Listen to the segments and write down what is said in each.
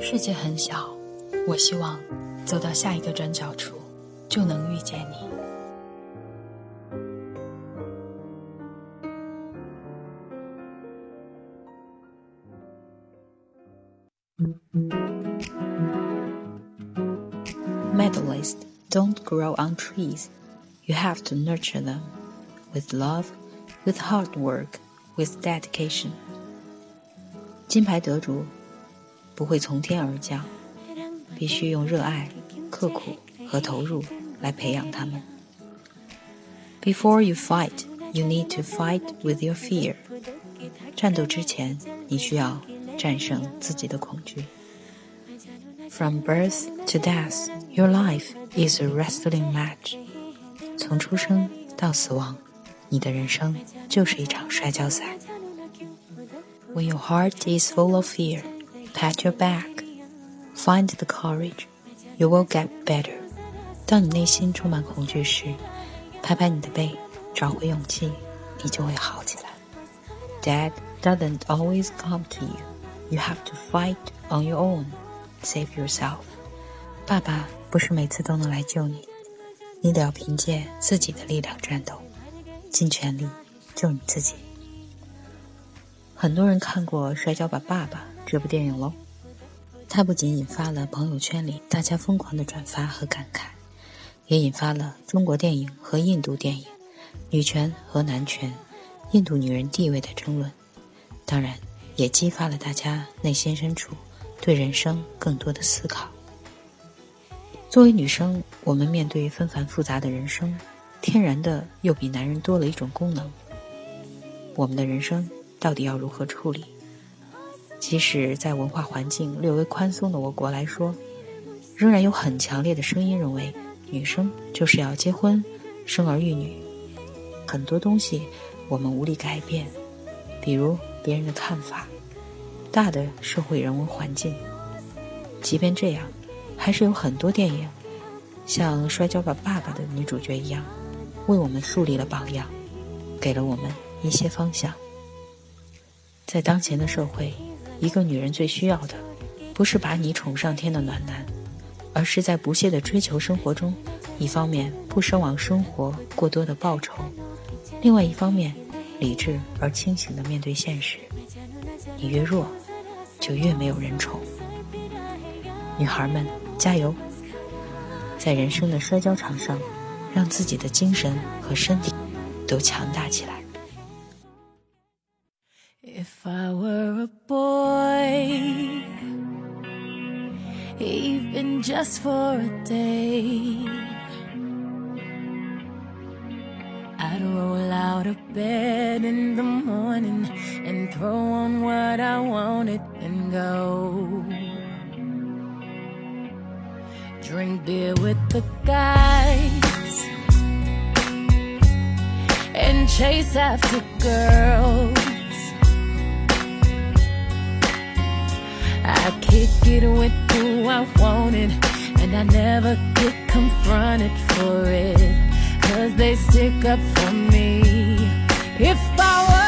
世界很小，我希望走到下一个转角处，就能遇见你。Medalists don't grow on trees. You have to nurture them with love, with hard work, with dedication. 金牌得主不会从天而降，必须用热爱、刻苦和投入来培养他们。Before you fight, you need to fight with your fear。战斗之前，你需要战胜自己的恐惧。From birth to death, your life is a wrestling match。从出生到死亡， 你的人生就是一场摔跤赛。When your heart is full of fear, pat your back, find the courage, you will get better. 当你内心充满恐惧时，拍拍你的背，找回勇气，你就会好起来。Dad doesn't always come to you. You have to fight on your own. Save yourself. 爸爸不是每次都能来救你，你得要凭借自己的力量战斗，尽全力救你自己。很多人看过《摔跤吧，爸爸》。这部电影喽，它不仅引发了朋友圈里大家疯狂的转发和感慨，也引发了中国电影和印度电影女权和男权、印度女人地位的争论。当然，也激发了大家内心深处对人生更多的思考。作为女生，我们面对纷繁复杂的人生，天然的又比男人多了一种功能。我们的人生到底要如何处理？即使在文化环境略微宽松的我国来说，仍然有很强烈的声音认为，女生就是要结婚、生儿育女。很多东西我们无力改变，比如别人的看法、大的社会人文环境。即便这样，还是有很多电影，像《摔跤吧，爸爸》的女主角一样，为我们树立了榜样，给了我们一些方向。在当前的社会。一个女人最需要的，不是把你宠上天的暖男，而是在不懈的追求生活中，一方面不奢望生活过多的报酬，另外一方面理智而清醒的面对现实。你越弱，就越没有人宠。女孩们加油，在人生的摔跤场上，让自己的精神和身体都强大起来。If I were a boy, even just for a day, I'd roll out of bed in the morning and throw on what I wanted and go. Drink beer with the guys and chase after girls I kick it with who I wanted, and I never get confronted for it. Cause they stick up for me. If I were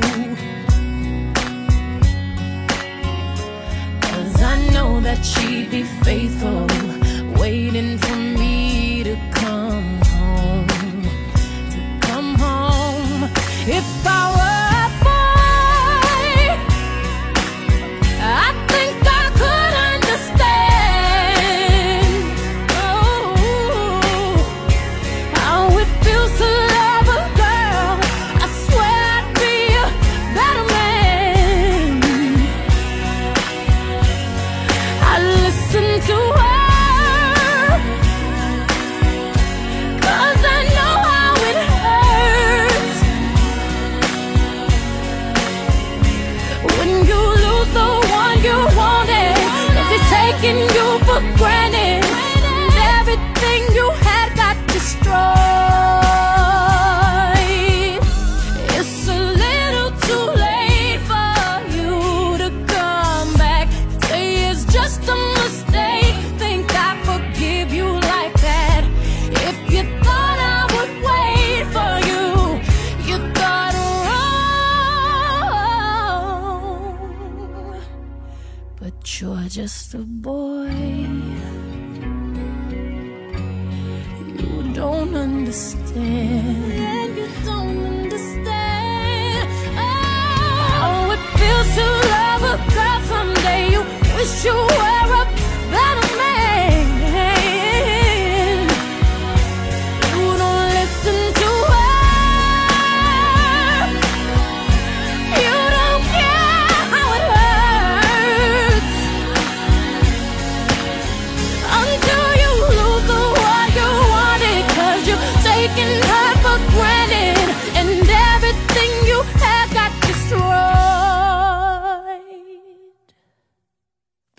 If just a boy. You don't understand. And you don't understand. Oh, oh it feels to love a girl. someday. You wish you.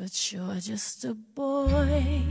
but you're just a boy.